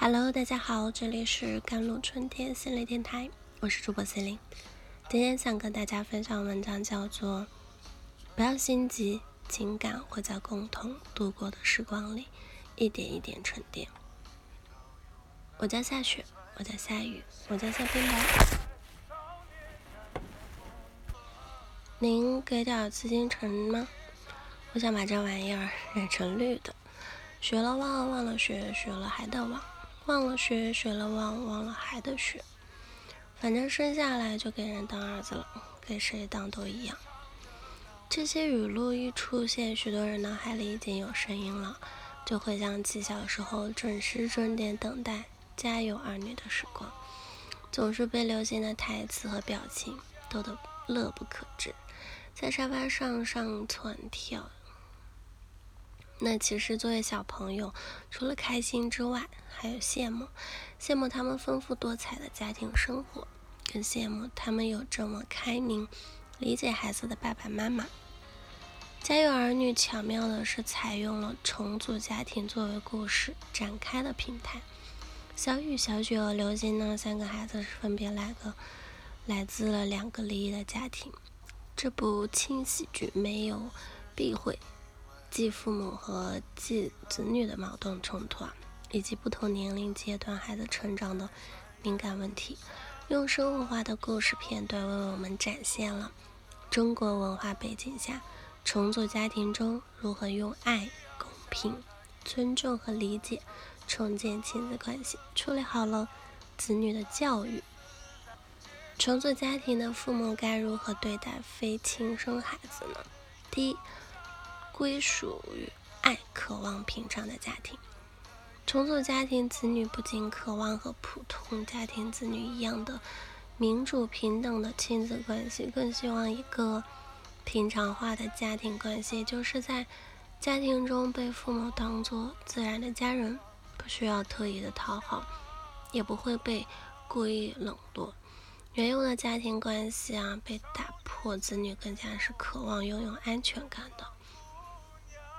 Hello，大家好，这里是甘露春天心理电台，我是主播 C 琳。今天想跟大家分享文章，叫做《不要心急，情感会在共同度过的时光里一点一点沉淀》。我家下雪，我家下雨，我家下冰雹。您给点紫禁城吗？我想把这玩意儿染成绿的。学了忘，忘了学，学了还得忘。忘了学，学了忘，忘了还得学。反正生下来就给人当儿子了，给谁当都一样。这些语录一出现，许多人脑海里已经有声音了，就回想起小时候准时准点等待家有儿女的时光，总是被流行的台词和表情逗得乐不可支，在沙发上上蹿跳。那其实作为小朋友，除了开心之外，还有羡慕，羡慕他们丰富多彩的家庭生活，更羡慕他们有这么开明、理解孩子的爸爸妈妈。家有儿女巧妙的是采用了重组家庭作为故事展开的平台。小雨、小雪和刘星呢，三个孩子是分别来个来自了两个离异的家庭。这部轻喜剧没有避讳。继父母和继子女的矛盾冲突啊，以及不同年龄阶段孩子成长的敏感问题，用生活化的故事片段为我们展现了中国文化背景下重组家庭中如何用爱、公平、尊重和理解重建亲子关系，处理好了子女的教育。重组家庭的父母该如何对待非亲生孩子呢？第一。归属于爱、渴望平常的家庭。重组家庭，子女不仅渴望和普通家庭子女一样的民主平等的亲子关系，更希望一个平常化的家庭关系，就是在家庭中被父母当做自然的家人，不需要特意的讨好，也不会被故意冷落。原有的家庭关系啊被打破，子女更加是渴望拥有安全感的。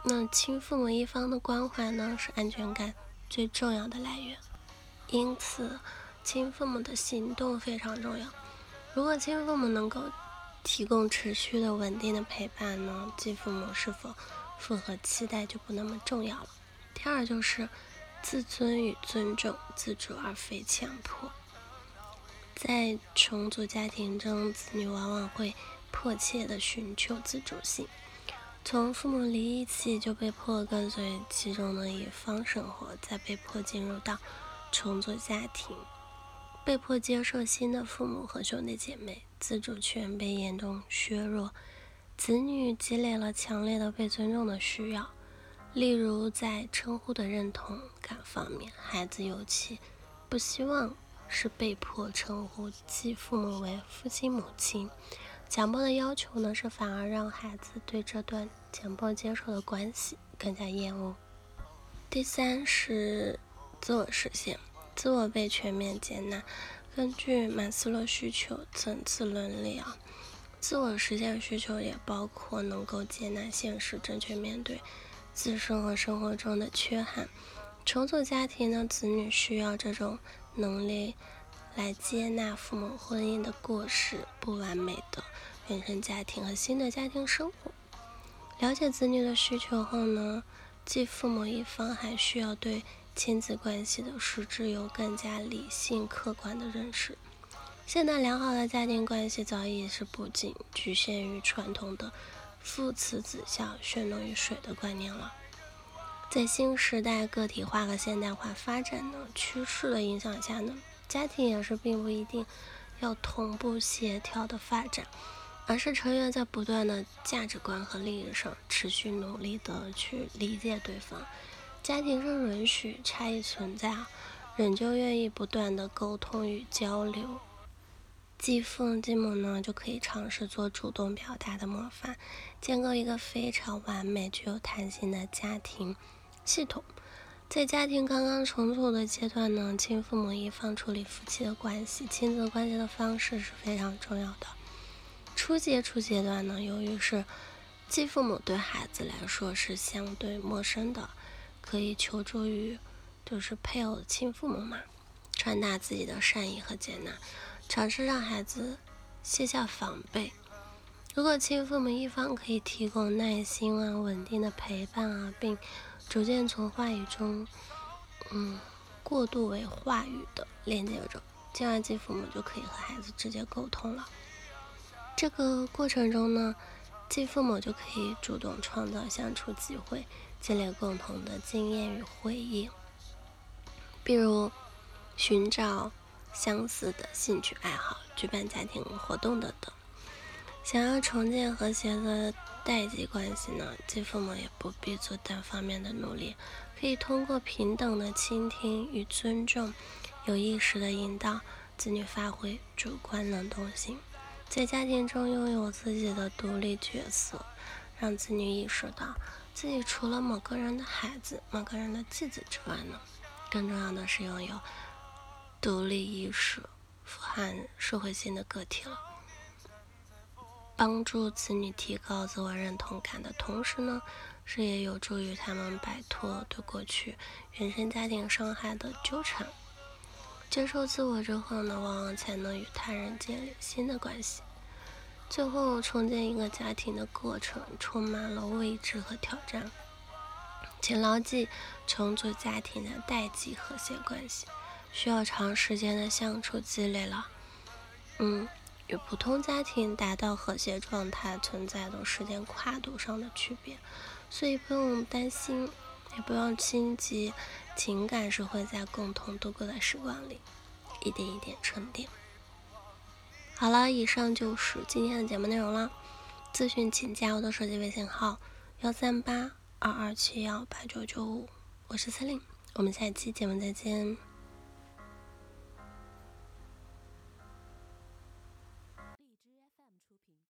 那亲父母一方的关怀呢，是安全感最重要的来源。因此，亲父母的行动非常重要。如果亲父母能够提供持续的、稳定的陪伴呢，继父母是否符合期待就不那么重要了。第二就是自尊与尊重，自主而非强迫。在重组家庭中，子女往往会迫切的寻求自主性。从父母离异起，就被迫跟随其中的一方生活，再被迫进入到重组家庭，被迫接受新的父母和兄弟姐妹，自主权被严重削弱。子女积累了强烈的被尊重的需要，例如在称呼的认同感方面，孩子尤其不希望是被迫称呼继父母为父亲、母亲。强迫的要求呢，是反而让孩子对这段强迫接受的关系更加厌恶。第三是自我实现，自我被全面接纳。根据马斯洛需求层次伦理啊，自我实现需求也包括能够接纳现实，正确面对自身和生活中的缺憾。重组家庭呢子女需要这种能力。来接纳父母婚姻的过失、不完美的原生家庭和新的家庭生活。了解子女的需求后呢，继父母一方还需要对亲子关系的实质有更加理性、客观的认识。现代良好的家庭关系早已是不仅局限于传统的父慈子孝、血浓于水的观念了。在新时代个体化和现代化发展的趋势的影响下呢？家庭也是并不一定要同步协调的发展，而是成员在不断的价值观和利益上持续努力的去理解对方。家庭是允许差异存在啊，仍旧愿意不断的沟通与交流。继父继母呢，就可以尝试做主动表达的模范，建构一个非常完美、具有弹性的家庭系统。在家庭刚刚重组的阶段呢，亲父母一方处理夫妻的关系、亲子关系的方式是非常重要的。初接触阶段呢，由于是继父母对孩子来说是相对陌生的，可以求助于就是配偶、亲父母嘛，传达自己的善意和接纳，尝试让孩子卸下防备。如果亲父母一方可以提供耐心啊、稳定的陪伴啊，并逐渐从话语中，嗯，过渡为话语的连接者，进而继父母就可以和孩子直接沟通了。这个过程中呢，继父母就可以主动创造相处机会，建立共同的经验与回忆，比如寻找相似的兴趣爱好，举办家庭活动等等。想要重建和谐的代际关系呢，继父母也不必做单方面的努力，可以通过平等的倾听与尊重，有意识的引导子女发挥主观能动性，在家庭中拥有自己的独立角色，让子女意识到自己除了某个人的孩子、某个人的继子之外呢，更重要的是拥有独立意识、富含社会性的个体了。帮助子女提高自我认同感的同时呢，是也有助于他们摆脱对过去原生家庭伤害的纠缠。接受自我之后呢，往往才能与他人建立新的关系。最后，重建一个家庭的过程充满了未知和挑战，请牢记，重组家庭的代际和谐关系需要长时间的相处积累了。嗯。与普通家庭达到和谐状态存在的时间跨度上的区别，所以不用担心，也不用心急，情感是会在共同度过的时光里一点一点沉淀。好了，以上就是今天的节目内容了。咨询请加我的手机微信号：幺三八二二七幺八九九五，我是司令，我们下期节目再见。